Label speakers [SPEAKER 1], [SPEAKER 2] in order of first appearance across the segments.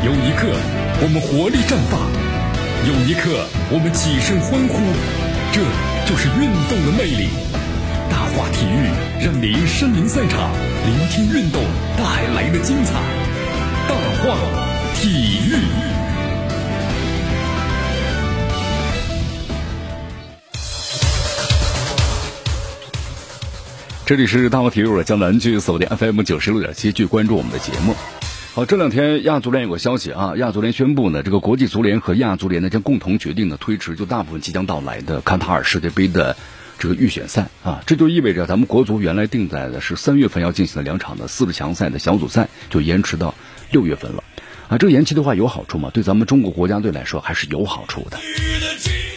[SPEAKER 1] 有一刻我们活力绽放，有一刻我们起身欢呼，这就是运动的魅力。大话体育让您身临赛场，聆听运动带来的精彩。大话体育。这里是大话体育的江南区锁定 FM 九十六点七，去关注我们的节目。好，这两天亚足联有个消息啊，亚足联宣布呢，这个国际足联和亚足联呢将共同决定呢推迟就大部分即将到来的卡塔尔世界杯的这个预选赛啊，这就意味着咱们国足原来定在的是三月份要进行的两场的四十强赛的小组赛就延迟到六月份了啊，这个延期的话有好处吗？对咱们中国国家队来说还是有好处的。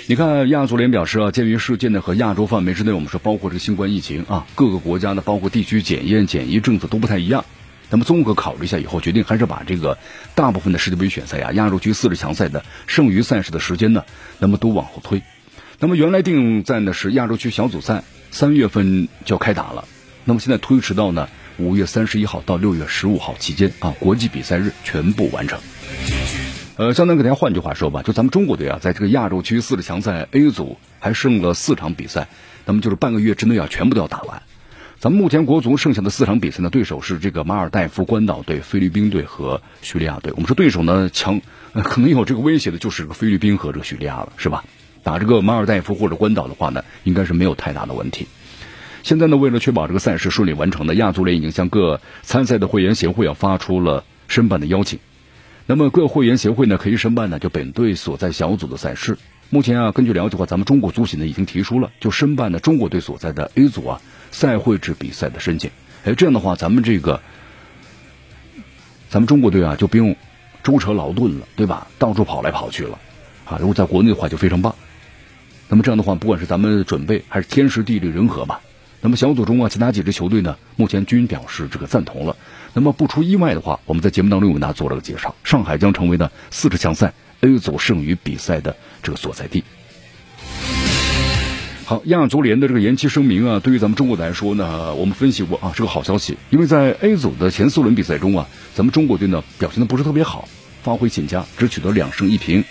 [SPEAKER 1] 你看，亚足联表示啊，鉴于世界呢和亚洲范围之内，我们说包括这个新冠疫情啊，各个国家呢包括地区检验检疫政策都不太一样。那么综合考虑一下以后，决定还是把这个大部分的世界杯选赛啊、亚洲区四十强赛的剩余赛事的时间呢，那么都往后推。那么原来定在呢是亚洲区小组赛三月份就要开打了，那么现在推迟到呢五月三十一号到六月十五号期间啊，国际比赛日全部完成。呃，相当给大家换句话说吧，就咱们中国队啊，在这个亚洲区四十强赛 A 组还剩了四场比赛，那么就是半个月之内啊，全部都要打完。咱们目前国足剩下的四场比赛呢，对手是这个马尔代夫、关岛队、菲律宾队和叙利亚队。我们说对手呢强，可能有这个威胁的就是菲律宾和这个叙利亚了，是吧？打这个马尔代夫或者关岛的话呢，应该是没有太大的问题。现在呢，为了确保这个赛事顺利完成呢，亚足联已经向各参赛的会员协会啊发出了申办的邀请。那么各会员协会呢，可以申办呢，就本队所在小组的赛事。目前啊，根据了解的话，咱们中国足协呢已经提出了，就申办的中国队所在的 A 组啊赛会制比赛的申请。哎，这样的话，咱们这个咱们中国队啊就不用舟车劳顿了，对吧？到处跑来跑去了啊。如果在国内的话，就非常棒。那么这样的话，不管是咱们准备还是天时地利人和吧。那么小组中啊，其他几支球队呢，目前均表示这个赞同了。那么不出意外的话，我们在节目当中为大家做了个介绍，上海将成为呢四支强赛 A 组剩余比赛的这个所在地。好，亚足联的这个延期声明啊，对于咱们中国来说呢，我们分析过啊，是个好消息，因为在 A 组的前四轮比赛中啊，咱们中国队呢表现的不是特别好，发挥欠佳，只取得两胜一平，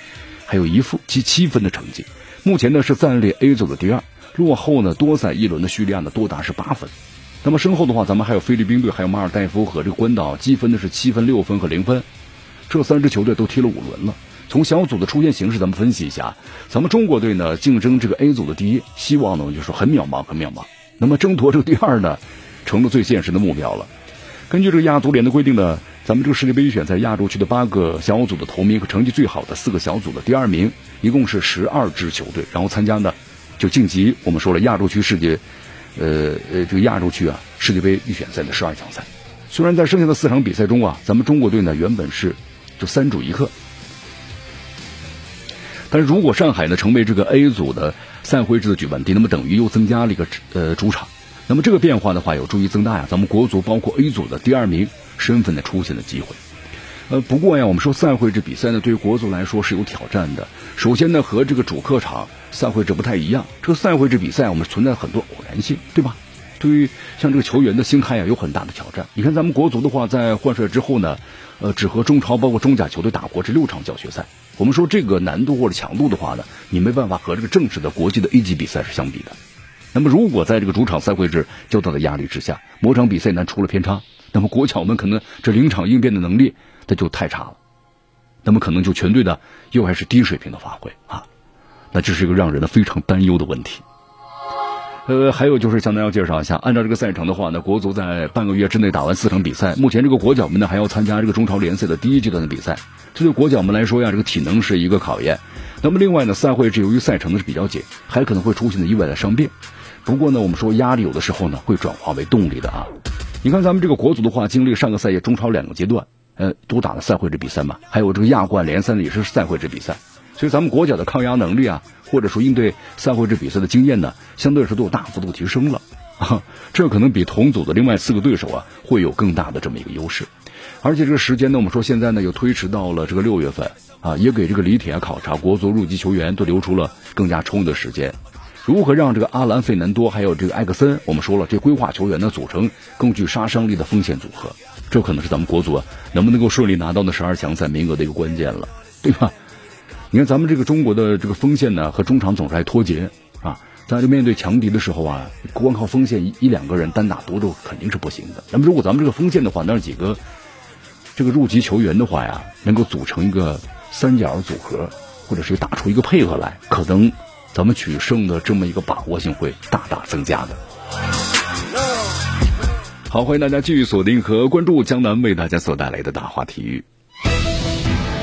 [SPEAKER 1] 还有一负积七分的成绩，目前呢是暂列 A 组的第二。落后呢多赛一轮的叙利亚呢多达是八分，那么身后的话，咱们还有菲律宾队，还有马尔代夫和这个关岛，积分的是七分、六分和零分，这三支球队都踢了五轮了。从小组的出现形势，咱们分析一下，咱们中国队呢竞争这个 A 组的第一，希望呢就是很渺茫，很渺茫。那么争夺这个第二呢，成了最现实的目标了。根据这个亚足联的规定呢，咱们这个世界杯预选在亚洲区的八个小组的头名和成绩最好的四个小组的第二名，一共是十二支球队，然后参加呢。就晋级，我们说了亚洲区世界，呃呃，这个亚洲区啊世界杯预选赛的十二强赛。虽然在剩下的四场比赛中啊，咱们中国队呢原本是就三主一客，但是如果上海呢成为这个 A 组的赛会制的举办地，那么等于又增加了一个呃主场。那么这个变化的话，有助于增大呀咱们国足包括 A 组的第二名身份的出现的机会。呃，不过呀，我们说赛会制比赛呢，对于国足来说是有挑战的。首先呢，和这个主客场赛会制不太一样。这个赛会制比赛，我们存在很多偶然性，对吧？对于像这个球员的心态啊，有很大的挑战。你看咱们国足的话，在换帅之后呢，呃，只和中超包括中甲球队打过这六场教学赛。我们说这个难度或者强度的话呢，你没办法和这个正式的国际的 A 级比赛是相比的。那么如果在这个主场赛会制较大的压力之下，某场比赛呢出了偏差，那么国脚们可能这临场应变的能力。那就太差了，那么可能就全队的又还是低水平的发挥啊，那这是一个让人呢非常担忧的问题。呃，还有就是向大家介绍一下，按照这个赛程的话呢，国足在半个月之内打完四场比赛，目前这个国脚们呢还要参加这个中超联赛的第一阶段的比赛，这对国脚们来说呀，这个体能是一个考验。那么另外呢，赛会制由于赛程呢是比较紧，还可能会出现的意外的伤病。不过呢，我们说压力有的时候呢会转化为动力的啊。你看咱们这个国足的话，经历上个赛季中超两个阶段。呃，都打了赛会制比赛嘛，还有这个亚冠联赛呢，也是赛会制比赛，所以咱们国脚的抗压能力啊，或者说应对赛会制比赛的经验呢，相对来说都有大幅度提升了，啊，这可能比同组的另外四个对手啊，会有更大的这么一个优势，而且这个时间呢，我们说现在呢又推迟到了这个六月份啊，也给这个李铁考察国足入籍球员都留出了更加充裕的时间。如何让这个阿兰·费南多还有这个埃克森，我们说了，这规划球员呢组成更具杀伤力的锋线组合，这可能是咱们国足啊能不能够顺利拿到那十二强赛名额的一个关键了，对吧？你看咱们这个中国的这个锋线呢和中场总是爱脱节啊，在这面对强敌的时候啊，光靠锋线一一两个人单打独斗肯定是不行的。那么如果咱们这个锋线的话，那几个这个入籍球员的话呀，能够组成一个三角组合，或者是打出一个配合来，可能咱们取胜的这么一个把握性会大大增加的。好，欢迎大家继续锁定和关注江南为大家所带来的大话体育。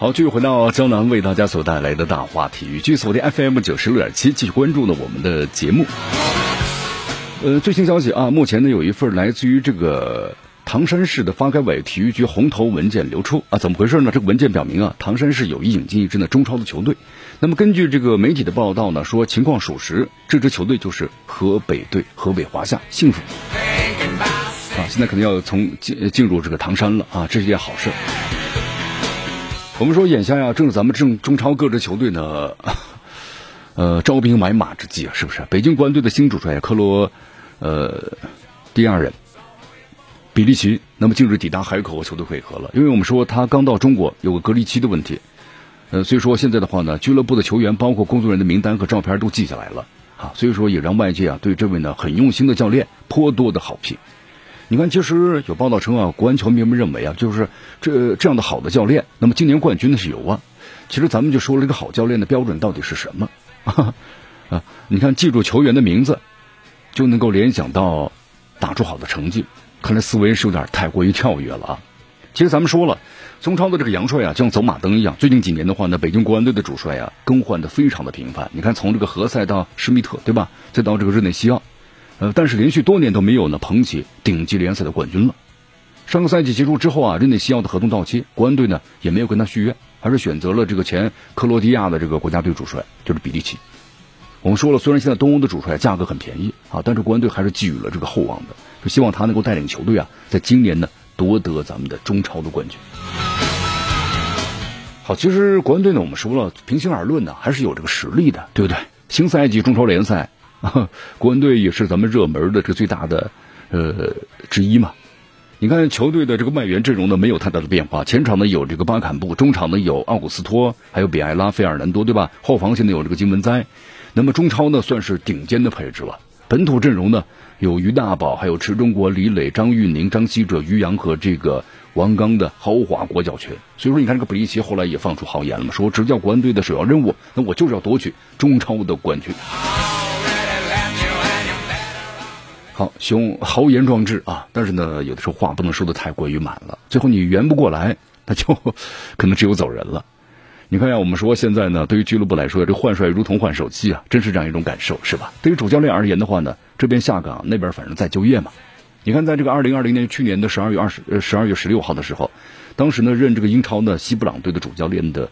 [SPEAKER 1] 好，继续回到江南为大家所带来的大话体育，继续锁定 FM 九十六点七，继续关注呢我们的节目。呃，最新消息啊，目前呢有一份来自于这个唐山市的发改委体育局红头文件流出啊，怎么回事呢？这个文件表明啊，唐山市有意引进一支呢中超的球队。那么根据这个媒体的报道呢，说情况属实，这支球队就是河北队，河北华夏幸福啊，现在可能要从进进入这个唐山了啊，这是一件好事。我们说眼下呀，正是咱们正中超各支球队呢，呃，招兵买马之际啊，是不是？北京国安队的新主帅克罗。呃，第二人比利奇，那么近日抵达海口和球队会合了。因为我们说他刚到中国，有个隔离期的问题，呃，所以说现在的话呢，俱乐部的球员包括工作人员的名单和照片都记下来了啊，所以说也让外界啊对这位呢很用心的教练颇多的好评。你看，其实有报道称啊，国安球迷们认为啊，就是这这样的好的教练，那么今年冠军的是有啊。其实咱们就说了，这个好教练的标准到底是什么 啊？你看，记住球员的名字。就能够联想到打出好的成绩，看来思维是有点太过于跳跃了啊！其实咱们说了，中超的这个杨帅啊，像走马灯一样。最近几年的话呢，北京国安队的主帅啊，更换的非常的频繁。你看，从这个何塞到施密特，对吧？再到这个日内西奥，呃，但是连续多年都没有呢捧起顶级联赛的冠军了。上个赛季结束之后啊，日内西奥的合同到期，国安队呢也没有跟他续约，而是选择了这个前克罗地亚的这个国家队主帅，就是比利奇。我们说了，虽然现在东欧的主帅价格很便宜啊，但是国安队还是寄予了这个厚望的，就希望他能够带领球队啊，在今年呢夺得咱们的中超的冠军。好，其实国安队呢，我们说了，平心而论呢，还是有这个实力的，对不对？新赛季中超联赛，啊 国安队也是咱们热门的这个最大的呃之一嘛。你看球队的这个外援阵容呢，没有太大的变化，前场呢有这个巴坎布，中场呢有奥古斯托，还有比埃拉、费尔南多，对吧？后防线呢有这个金文哉。那么中超呢，算是顶尖的配置了。本土阵容呢，有于大宝，还有池中国、李磊、张玉宁、张稀哲、于洋和这个王刚的豪华国脚群。所以说，你看这个比利奇后来也放出豪言了嘛，说执教国安队的首要任务，那我就是要夺取中超的冠军。好，雄豪言壮志啊！但是呢，有的时候话不能说的太过于满了，最后你圆不过来，那就可能只有走人了。你看呀，我们说现在呢，对于俱乐部来说，这换帅如同换手机啊，真是这样一种感受，是吧？对于主教练而言的话呢，这边下岗，那边反正在就业嘛。你看，在这个二零二零年去年的十二月二十呃十二月十六号的时候，当时呢任这个英超呢西布朗队的主教练的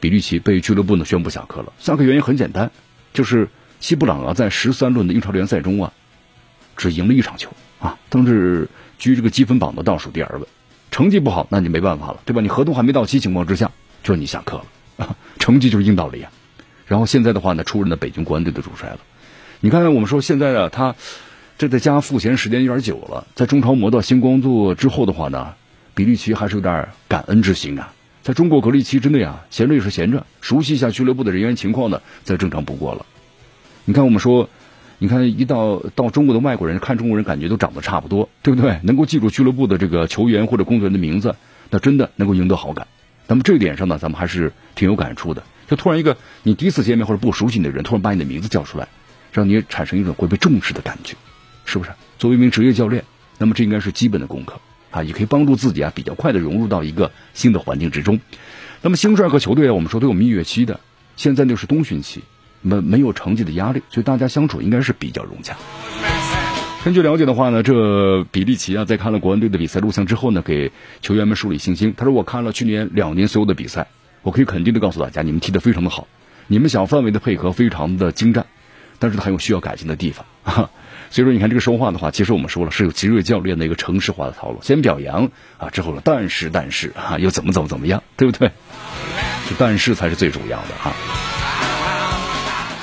[SPEAKER 1] 比利奇被俱乐部呢宣布下课了。下课原因很简单，就是西布朗啊在十三轮的英超联赛中啊只赢了一场球啊，当时居这个积分榜的倒数第二位，成绩不好，那你没办法了，对吧？你合同还没到期情况之下，就是你下课了。成绩就是硬道理啊，然后现在的话呢，出任了北京国安队的主帅了。你看，我们说现在啊，他这在家赋闲时间有点久了，在中超磨到星光座之后的话呢，比利奇还是有点感恩之心啊。在中国隔离期之内啊，闲着也是闲着，熟悉一下俱乐部的人员情况呢，再正常不过了。你看，我们说，你看一到到中国的外国人看中国人，感觉都长得差不多，对不对？能够记住俱乐部的这个球员或者工作人员的名字，那真的能够赢得好感。那么这一点上呢，咱们还是挺有感触的。就突然一个你第一次见面或者不熟悉你的人，突然把你的名字叫出来，让你产生一种会被重视的感觉，是不是？作为一名职业教练，那么这应该是基本的功课啊，也可以帮助自己啊比较快的融入到一个新的环境之中。那么兴帅和球队啊，我们说都有蜜月期的，现在就是冬训期，没没有成绩的压力，所以大家相处应该是比较融洽。根据了解的话呢，这比利奇啊，在看了国安队的比赛录像之后呢，给球员们树立信心。他说：“我看了去年两年所有的比赛，我可以肯定的告诉大家，你们踢得非常的好，你们小范围的配合非常的精湛，但是还有需要改进的地方。所以说，你看这个说话的话，其实我们说了，是有吉瑞教练的一个城市化的套路，先表扬啊，之后呢，但是但是啊，又怎么怎么怎么样，对不对？这但是才是最主要的哈。”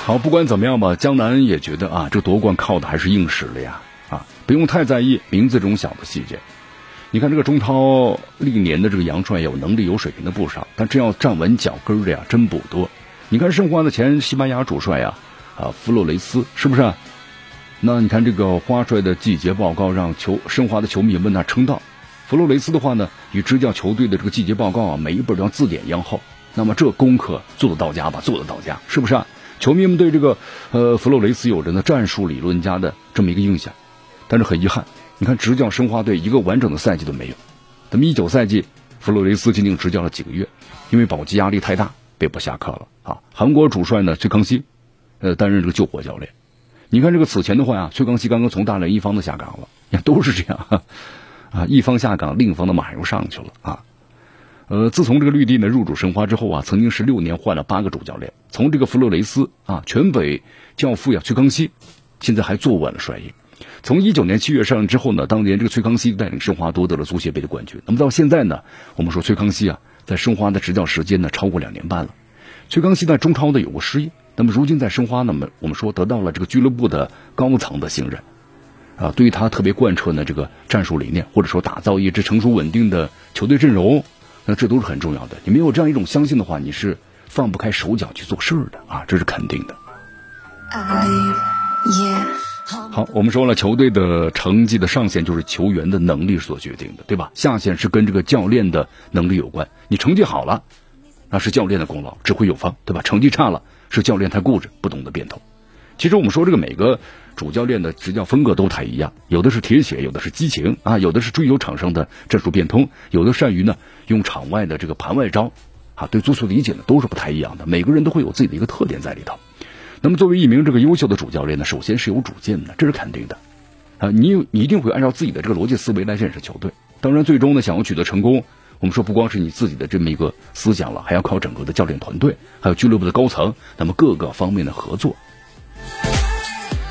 [SPEAKER 1] 好，不管怎么样吧，江南也觉得啊，这夺冠靠的还是硬实力呀，啊，不用太在意名字这种小的细节。你看这个中超历年的这个杨帅有能力有水平的不少，但真要站稳脚跟的呀，真不多。你看申花的前西班牙主帅呀，啊，弗洛雷斯是不是？那你看这个花帅的季节报告让球申花的球迷问他称道。弗洛雷斯的话呢，与执教球队的这个季节报告啊，每一本都像字典一样厚。那么这功课做得到家吧？做得到家，是不是？啊？球迷们对这个呃弗洛雷斯有着呢战术理论家的这么一个印象，但是很遗憾，你看执教申花队一个完整的赛季都没有。那么一九赛季，弗洛雷斯仅仅执教了几个月，因为保级压力太大，被迫下课了啊。韩国主帅呢崔康熙，呃担任这个救火教练。你看这个此前的话呀，崔康熙刚刚从大连一方的下岗了，都是这样啊，一方下岗，另一方的马又上去了啊。呃，自从这个绿地呢入主申花之后啊，曾经十六年换了八个主教练。从这个弗洛雷斯啊，全北教父呀，崔康熙，现在还坐稳了帅印。从一九年七月上任之后呢，当年这个崔康熙带领申花夺得了足协杯的冠军。那么到现在呢，我们说崔康熙啊，在申花的执教时间呢超过两年半了。崔康熙在中超呢有过失意，那么如今在申花呢，么我们说得到了这个俱乐部的高层的信任，啊，对于他特别贯彻呢这个战术理念，或者说打造一支成熟稳定的球队阵容。那这都是很重要的。你没有这样一种相信的话，你是放不开手脚去做事儿的啊，这是肯定的。好，我们说了，球队的成绩的上限就是球员的能力所决定的，对吧？下限是跟这个教练的能力有关。你成绩好了，那是教练的功劳，指挥有方，对吧？成绩差了，是教练太固执，不懂得变通。其实我们说这个每个。主教练的执教风格都不太一样，有的是铁血，有的是激情啊，有的是追求场上的战术变通，有的善于呢用场外的这个盘外招，啊，对足球理解呢都是不太一样的。每个人都会有自己的一个特点在里头。那么作为一名这个优秀的主教练呢，首先是有主见的，这是肯定的啊。你有你一定会按照自己的这个逻辑思维来认识球队。当然，最终呢想要取得成功，我们说不光是你自己的这么一个思想了，还要靠整个的教练团队，还有俱乐部的高层，那么各个方面的合作。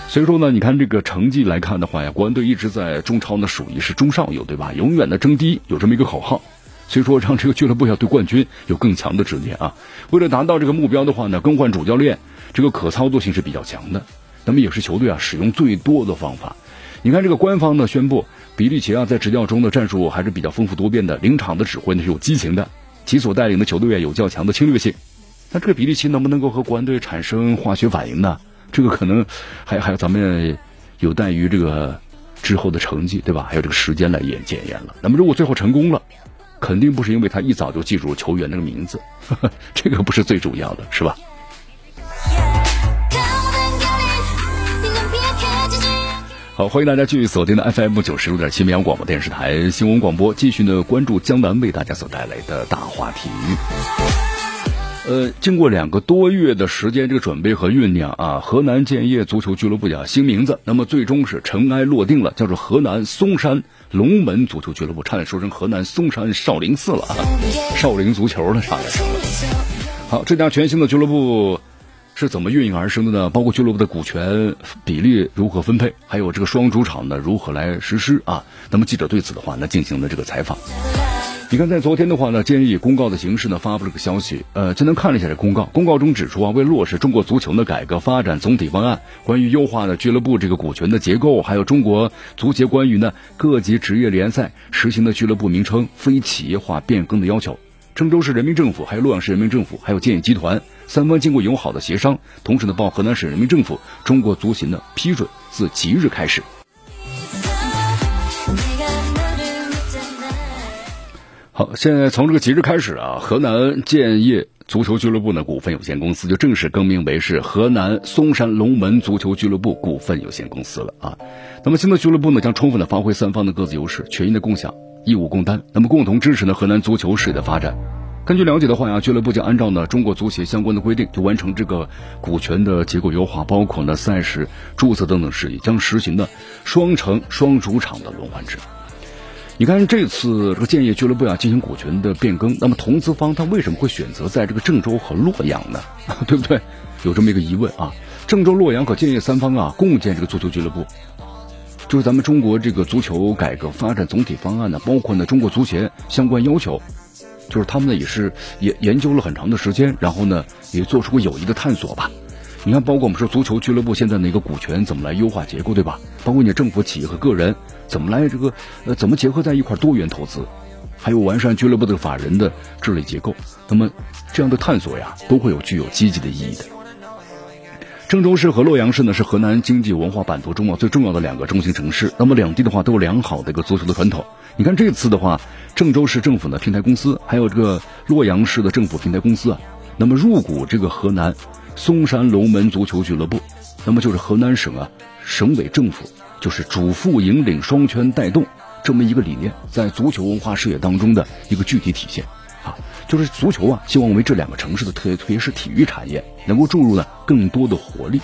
[SPEAKER 1] 所以说呢，你看这个成绩来看的话呀，国安队一直在中超呢属于是中上游，对吧？永远的争第一，有这么一个口号。所以说，让这个俱乐部要对冠军有更强的执念啊。为了达到这个目标的话呢，更换主教练，这个可操作性是比较强的。那么也是球队啊使用最多的方法。你看这个官方呢宣布，比利奇啊在执教中的战术还是比较丰富多变的，临场的指挥呢是有激情的，其所带领的球队啊有较强的侵略性。那这个比利奇能不能够和国安队产生化学反应呢？这个可能还还有咱们有待于这个之后的成绩，对吧？还有这个时间来验检验了。那么如果最后成功了，肯定不是因为他一早就记住球员那个名字，这个不是最主要的，是吧？好，欢迎大家继续锁定的 FM 九十六点七绵阳广播电视台新闻广播，继续呢关注江南为大家所带来的大话题。呃，经过两个多月的时间，这个准备和酝酿啊，河南建业足球俱乐部呀新名字，那么最终是尘埃落定了，叫做河南嵩山龙门足球俱乐部，差点说成河南嵩山少林寺了啊，少林足球了，差点成了。好，这家全新的俱乐部是怎么运营而生的呢？包括俱乐部的股权比例如何分配，还有这个双主场呢如何来实施啊？那么记者对此的话呢进行了这个采访。你看，在昨天的话呢，建议以公告的形式呢发布了个消息。呃，简单看了一下这公告，公告中指出啊，为落实中国足球的改革发展总体方案，关于优化呢俱乐部这个股权的结构，还有中国足协关于呢各级职业联赛实行的俱乐部名称非企业化变更的要求，郑州市人民政府、还有洛阳市人民政府、还有建业集团三方经过友好的协商，同时呢报河南省人民政府、中国足协的批准，自即日开始。好，现在从这个即日开始啊，河南建业足球俱乐部呢股份有限公司就正式更名为是河南嵩山龙门足球俱乐部股份有限公司了啊。那么新的俱乐部呢将充分的发挥三方的各自优势，权益的共享，义务共担，那么共同支持呢河南足球事业的发展。根据了解的话呀，俱乐部将按照呢中国足协相关的规定，就完成这个股权的结构优化，包括呢赛事注册等等事宜，将实行呢双城双主场的轮换制。你看这次这个建业俱乐部啊进行股权的变更，那么投资方他为什么会选择在这个郑州和洛阳呢？对不对？有这么一个疑问啊。郑州、洛阳和建业三方啊共建这个足球俱乐部，就是咱们中国这个足球改革发展总体方案呢，包括呢中国足协相关要求。就是他们呢也是研研究了很长的时间，然后呢也做出过有益的探索吧。你看，包括我们说足球俱乐部现在的一个股权怎么来优化结构，对吧？包括你的政府、企业和个人怎么来这个呃怎么结合在一块多元投资，还有完善俱乐部的法人的治理结构。那么这样的探索呀，都会有具有积极的意义的。郑州市和洛阳市呢是河南经济文化版图中啊最重要的两个中心城市。那么两地的话都有良好的一个足球的传统。你看这次的话。郑州市政府的平台公司，还有这个洛阳市的政府平台公司啊，那么入股这个河南嵩山龙门足球俱乐部，那么就是河南省啊省委政府就是主副引领双圈带动这么一个理念，在足球文化事业当中的一个具体体现啊，就是足球啊，希望为这两个城市的特特别是体育产业能够注入呢更多的活力。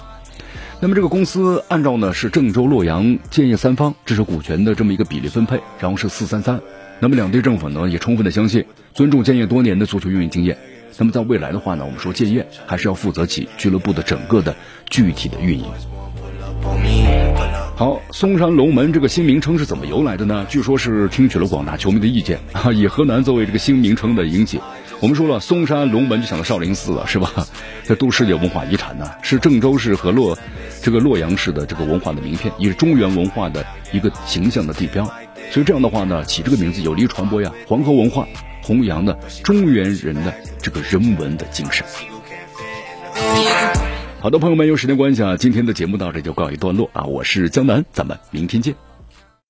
[SPEAKER 1] 那么这个公司按照呢是郑州、洛阳、建业三方这是股权的这么一个比例分配，然后是四三三。那么两地政府呢也充分的相信、尊重建业多年的足球运营经验。那么在未来的话呢，我们说建业还是要负责起俱乐部的整个的具体的运营。好，嵩山龙门这个新名称是怎么由来的呢？据说是听取了广大球迷的意见 啊，以河南作为这个新名称的引起。我们说了，嵩山龙门就想到少林寺了，是吧？这都世界文化遗产呢，是郑州市和洛这个洛阳市的这个文化的名片，也是中原文化的一个形象的地标。所以这样的话呢，起这个名字有利于传播呀，黄河文化，弘扬的中原人的这个人文的精神。好的，朋友们，有时间关系啊，今天的节目到这就告一段落啊，我是江南，咱们明天见。